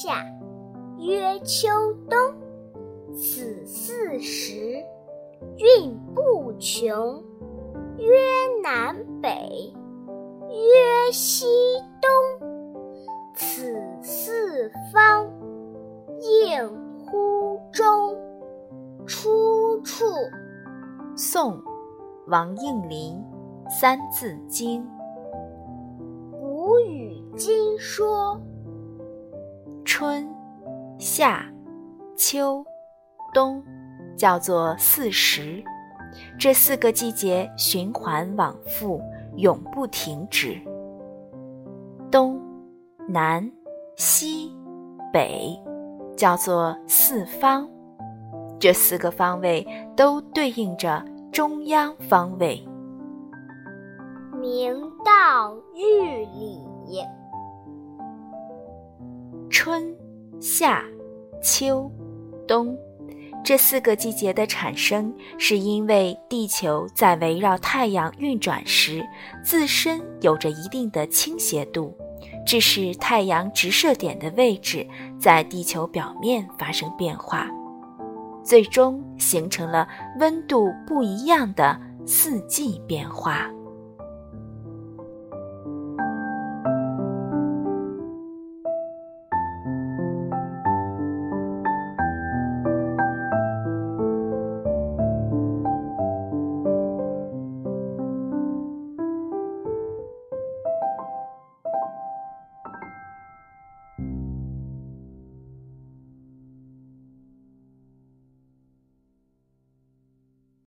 夏曰秋冬此四时运不穷曰南北曰西东此四方应乎中出处。宋王应麟三字经。古语今说春、夏、秋、冬，叫做四时。这四个季节循环往复，永不停止。东、南、西、北，叫做四方。这四个方位都对应着中央方位。明道日里。春、夏、秋、冬。这四个季节的产生，是因为地球在围绕太阳运转时，自身有着一定的倾斜度，致使太阳直射点的位置在地球表面发生变化，最终形成了温度不一样的四季变化。